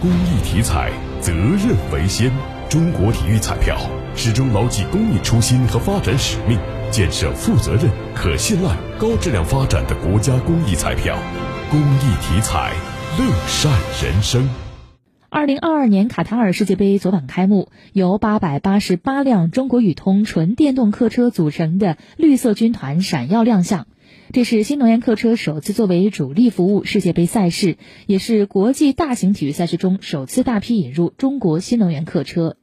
公益体彩，责任为先。中国体育彩票始终牢记公益初心和发展使命，建设负责任、可信赖、高质量发展的国家公益彩票。公益体彩，乐善人生。二零二二年卡塔尔世界杯昨晚开幕，由八百八十八辆中国宇通纯电动客车组成的绿色军团闪耀亮相。这是新能源客车首次作为主力服务世界杯赛事，也是国际大型体育赛事中首次大批引入中国新能源客车。